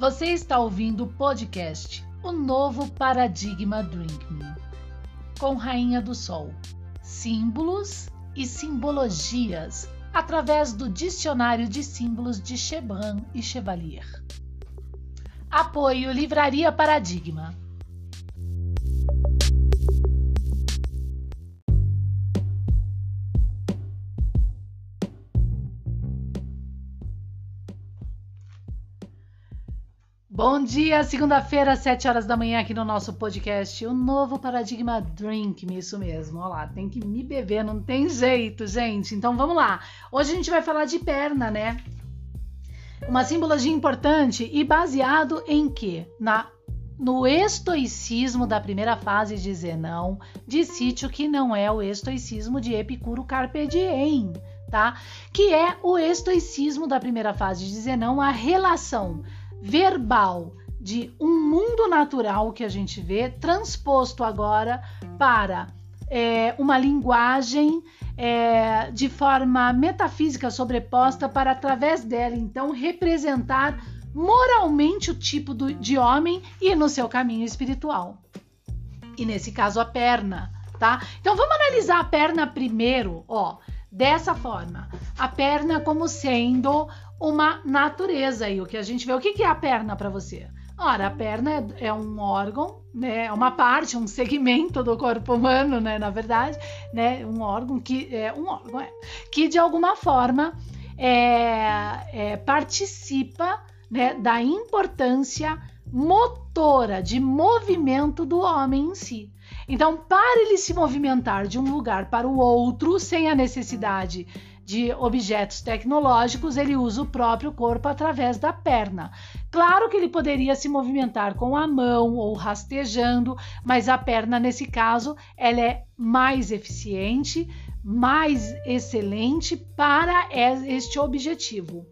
Você está ouvindo o podcast O Novo Paradigma Drink Me, com Rainha do Sol, símbolos e simbologias através do Dicionário de Símbolos de Cheban e Chevalier. Apoio Livraria Paradigma. Bom dia, segunda-feira, 7 horas da manhã, aqui no nosso podcast, o novo paradigma Drink Me, isso mesmo. Olha lá, tem que me beber, não tem jeito, gente. Então vamos lá. Hoje a gente vai falar de perna, né? Uma simbologia importante e baseado em quê? Na no estoicismo da primeira fase de Zenão, de sítio que não é o estoicismo de Epicuro Carpe Diem, tá? Que é o estoicismo da primeira fase de Zenão, a relação verbal de um mundo natural que a gente vê, transposto agora para é, uma linguagem é, de forma metafísica sobreposta para, através dela, então, representar moralmente o tipo do, de homem e no seu caminho espiritual. E nesse caso, a perna, tá? Então, vamos analisar a perna primeiro, ó, dessa forma. A perna como sendo uma natureza aí. O que a gente vê, o que é a perna para você? Ora, a perna é, é, um órgão, né? É uma parte, um segmento do corpo humano, né? Na verdade, né? Um órgão que é um órgão é, que de alguma forma é, é, participa né, da importância motora de movimento do homem em si. Então, para ele se movimentar de um lugar para o outro sem a necessidade de objetos tecnológicos, ele usa o próprio corpo através da perna. Claro que ele poderia se movimentar com a mão ou rastejando, mas a perna nesse caso, ela é mais eficiente, mais excelente para este objetivo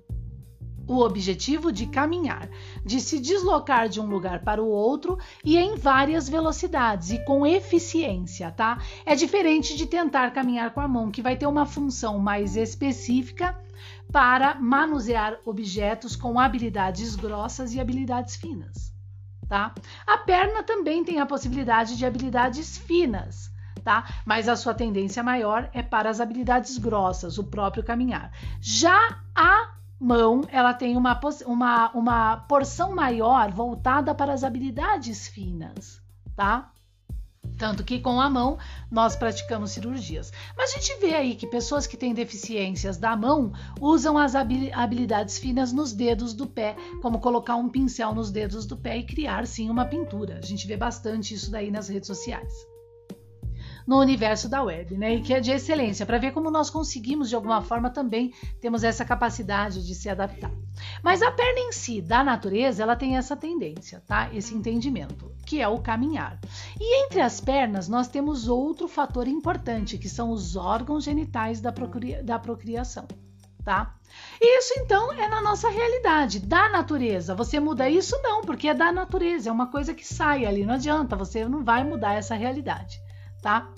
o objetivo de caminhar, de se deslocar de um lugar para o outro e em várias velocidades e com eficiência, tá? É diferente de tentar caminhar com a mão, que vai ter uma função mais específica para manusear objetos com habilidades grossas e habilidades finas, tá? A perna também tem a possibilidade de habilidades finas. Tá? Mas a sua tendência maior é para as habilidades grossas, o próprio caminhar. Já a mão ela tem uma, uma, uma porção maior voltada para as habilidades finas, tá? Tanto que com a mão nós praticamos cirurgias. Mas a gente vê aí que pessoas que têm deficiências da mão usam as habilidades finas nos dedos do pé, como colocar um pincel nos dedos do pé e criar sim uma pintura. A gente vê bastante isso daí nas redes sociais no universo da web, né? E que é de excelência, para ver como nós conseguimos, de alguma forma, também temos essa capacidade de se adaptar. Mas a perna em si, da natureza, ela tem essa tendência, tá? Esse entendimento, que é o caminhar. E entre as pernas, nós temos outro fator importante, que são os órgãos genitais da, procria da procriação. Tá? Isso então é na nossa realidade, da natureza. Você muda isso? Não, porque é da natureza, é uma coisa que sai ali, não adianta, você não vai mudar essa realidade tá?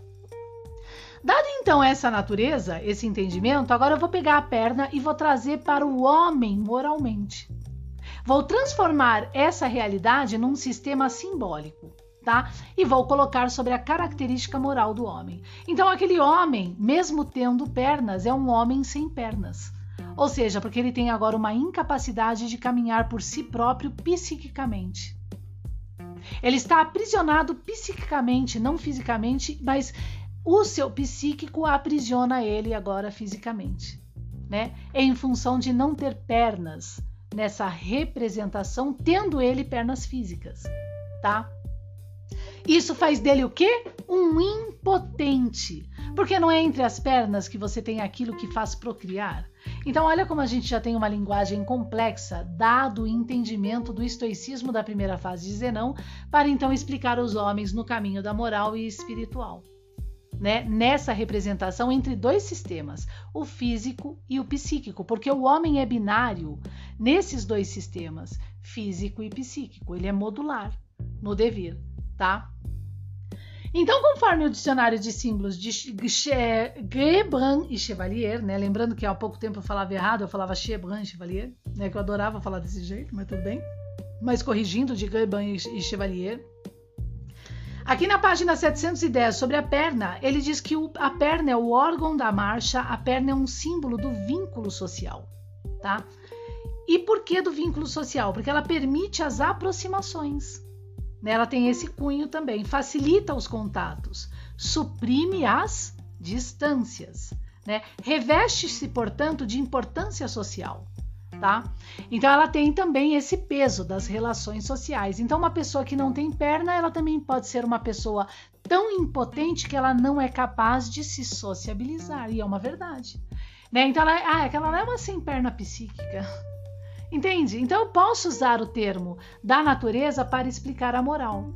Dado então essa natureza, esse entendimento, agora eu vou pegar a perna e vou trazer para o homem moralmente. Vou transformar essa realidade num sistema simbólico, tá? E vou colocar sobre a característica moral do homem. Então, aquele homem, mesmo tendo pernas, é um homem sem pernas. Ou seja, porque ele tem agora uma incapacidade de caminhar por si próprio psiquicamente. Ele está aprisionado psiquicamente, não fisicamente, mas o seu psíquico aprisiona ele agora fisicamente, né? Em função de não ter pernas nessa representação, tendo ele pernas físicas, tá? Isso faz dele o quê? Um impotente. Porque não é entre as pernas que você tem aquilo que faz procriar. Então, olha como a gente já tem uma linguagem complexa, dado o entendimento do estoicismo da primeira fase de Zenão, para então explicar os homens no caminho da moral e espiritual. Né? Nessa representação entre dois sistemas, o físico e o psíquico, porque o homem é binário nesses dois sistemas, físico e psíquico, ele é modular no dever, tá? Então, conforme o dicionário de símbolos de Gebran e Chevalier, né? Lembrando que há pouco tempo eu falava errado, eu falava Chebran e Chevalier, né? Que eu adorava falar desse jeito, mas tudo bem. mas corrigindo de Gurban e Chevalier. Aqui na página 710 sobre a perna, ele diz que o, a perna é o órgão da marcha, a perna é um símbolo do vínculo social, tá? E por que do vínculo social? Porque ela permite as aproximações. Né? Ela tem esse cunho também, facilita os contatos, suprime as distâncias, né? Reveste-se, portanto, de importância social tá? Então ela tem também esse peso das relações sociais. Então uma pessoa que não tem perna, ela também pode ser uma pessoa tão impotente que ela não é capaz de se sociabilizar, e é uma verdade. Né? Então ela, ah, é ela não é uma sem perna psíquica. Entende? Então eu posso usar o termo da natureza para explicar a moral.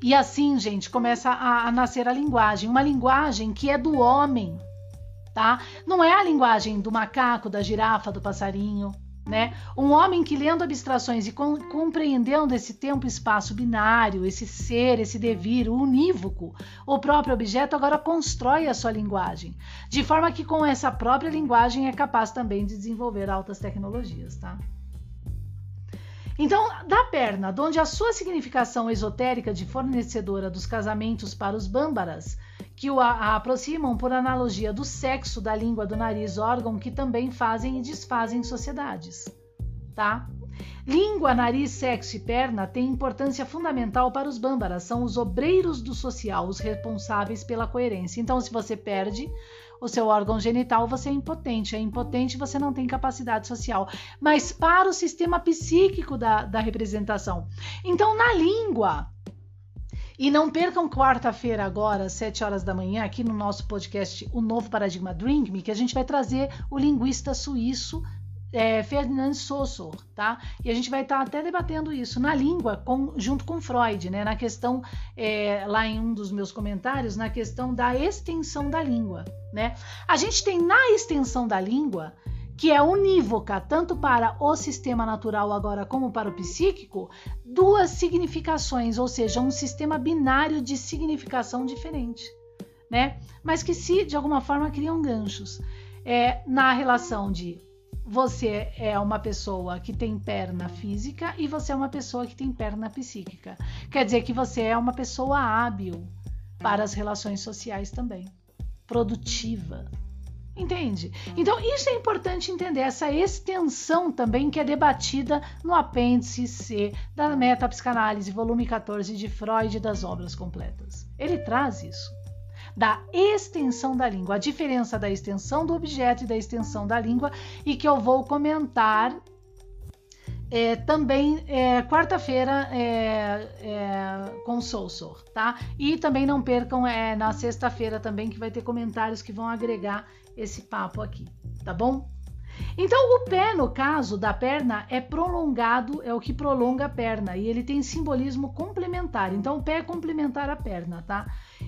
E assim, gente, começa a, a nascer a linguagem, uma linguagem que é do homem, tá? Não é a linguagem do macaco, da girafa, do passarinho, né? Um homem que lendo abstrações e com, compreendendo esse tempo e espaço binário, esse ser, esse devir, o unívoco, o próprio objeto agora constrói a sua linguagem, de forma que com essa própria linguagem é capaz também de desenvolver altas tecnologias, tá? Então, da perna, onde a sua significação esotérica de fornecedora dos casamentos para os bâmbaras, que o aproximam por analogia do sexo da língua do nariz, órgão que também fazem e desfazem sociedades, tá? Língua, nariz, sexo e perna têm importância fundamental para os bâmbaras, são os obreiros do social, os responsáveis pela coerência. Então, se você perde o seu órgão genital, você é impotente. É impotente, você não tem capacidade social. Mas para o sistema psíquico da, da representação. Então, na língua, e não percam quarta-feira agora, às 7 horas da manhã, aqui no nosso podcast O Novo Paradigma Drink Me, que a gente vai trazer o linguista suíço é, Ferdinand Saussure, tá? E a gente vai estar tá até debatendo isso na língua, com, junto com Freud, né? Na questão, é, lá em um dos meus comentários, na questão da extensão da língua, né? A gente tem na extensão da língua, que é unívoca tanto para o sistema natural agora como para o psíquico, duas significações, ou seja, um sistema binário de significação diferente, né? Mas que se de alguma forma criam ganchos. É, na relação de você é uma pessoa que tem perna física e você é uma pessoa que tem perna psíquica. Quer dizer que você é uma pessoa hábil para as relações sociais também, produtiva. Entende? Então, isso é importante entender, essa extensão também que é debatida no apêndice C da Metapsicanálise, volume 14 de Freud das Obras Completas. Ele traz isso da extensão da língua, a diferença da extensão do objeto e da extensão da língua, e que eu vou comentar é, também é, quarta-feira é, é com Soulsor, tá? E também não percam é, na sexta-feira também que vai ter comentários que vão agregar esse papo aqui, tá bom? Então, o pé, no caso da perna, é prolongado, é o que prolonga a perna, e ele tem simbolismo complementar. Então, o pé é complementar à perna, tá?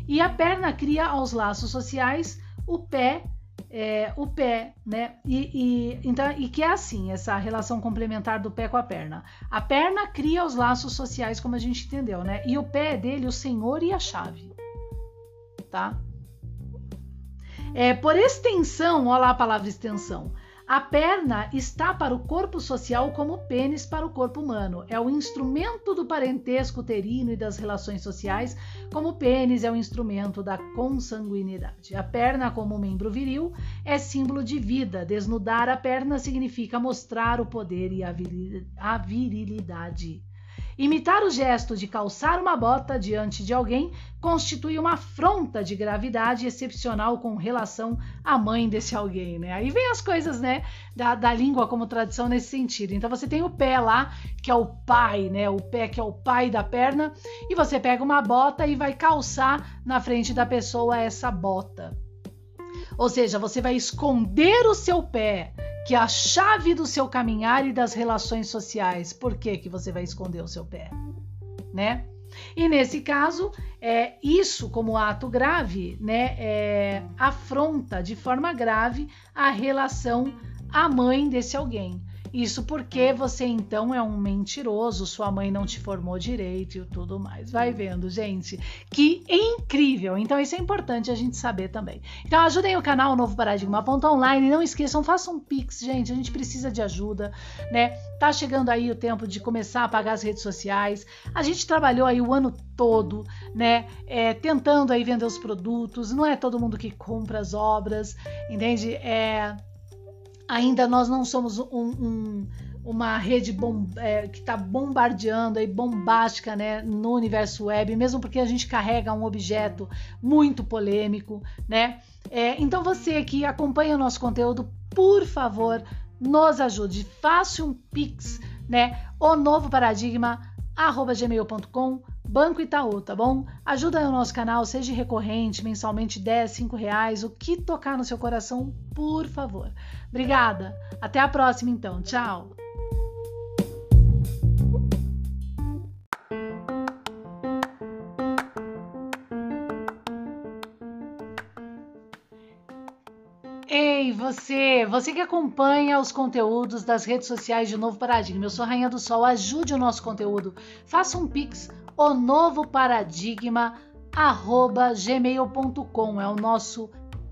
E a perna cria aos laços sociais o pé, é, o pé, né? E, e, então, e que é assim, essa relação complementar do pé com a perna. A perna cria os laços sociais, como a gente entendeu, né? E o pé é dele, o senhor e a chave, tá? É, por extensão, olha lá a palavra extensão. A perna está para o corpo social como o pênis para o corpo humano. É o instrumento do parentesco uterino e das relações sociais, como o pênis é o instrumento da consanguinidade. A perna, como membro viril, é símbolo de vida. Desnudar a perna significa mostrar o poder e a virilidade. Imitar o gesto de calçar uma bota diante de alguém constitui uma afronta de gravidade excepcional com relação à mãe desse alguém, né? Aí vem as coisas, né, da, da língua como tradição nesse sentido. Então você tem o pé lá, que é o pai, né? O pé que é o pai da perna, e você pega uma bota e vai calçar na frente da pessoa essa bota. Ou seja, você vai esconder o seu pé que é a chave do seu caminhar e das relações sociais. Por que, que você vai esconder o seu pé? Né? E nesse caso, é, isso como ato grave, né, é, afronta de forma grave a relação à mãe desse alguém. Isso porque você então é um mentiroso, sua mãe não te formou direito e tudo mais. Vai vendo, gente. Que incrível! Então isso é importante a gente saber também. Então ajudem o canal Novo Paradigma.online. Não esqueçam, façam um pix, gente. A gente precisa de ajuda, né? Tá chegando aí o tempo de começar a pagar as redes sociais. A gente trabalhou aí o ano todo, né? É, tentando aí vender os produtos. Não é todo mundo que compra as obras, entende? É ainda nós não somos um, um, uma rede bom, é, que está bombardeando aí, bombástica né, no universo web, mesmo porque a gente carrega um objeto muito polêmico, né? É, então você que acompanha o nosso conteúdo, por favor, nos ajude, faça um pix, né? O novo paradigma arroba gmail.com Banco Itaú, tá bom? Ajuda o nosso canal, seja recorrente, mensalmente 10, 5 reais, o que tocar no seu coração, por favor. Obrigada. Até a próxima, então. Tchau. Você, você que acompanha os conteúdos das redes sociais de Novo Paradigma, eu sou Rainha do Sol, ajude o nosso conteúdo, faça um pix o novo paradigma arroba gmail.com é o nosso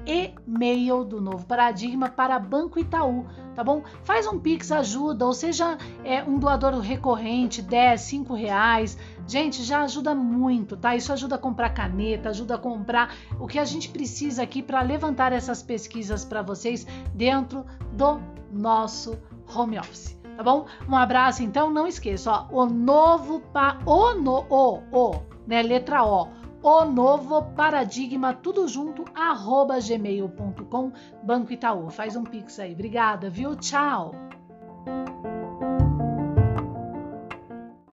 e-mail do novo paradigma para Banco Itaú, tá bom? Faz um Pix, ajuda, ou seja, é um doador recorrente, 10, 5 reais. Gente, já ajuda muito, tá? Isso ajuda a comprar caneta, ajuda a comprar o que a gente precisa aqui para levantar essas pesquisas para vocês dentro do nosso home office tá bom? Um abraço, então, não esqueça, ó, o novo pa, o no o, o, né, letra O, o novo paradigma, tudo junto, arroba gmail.com, Banco Itaú. Faz um pix aí. Obrigada, viu? Tchau!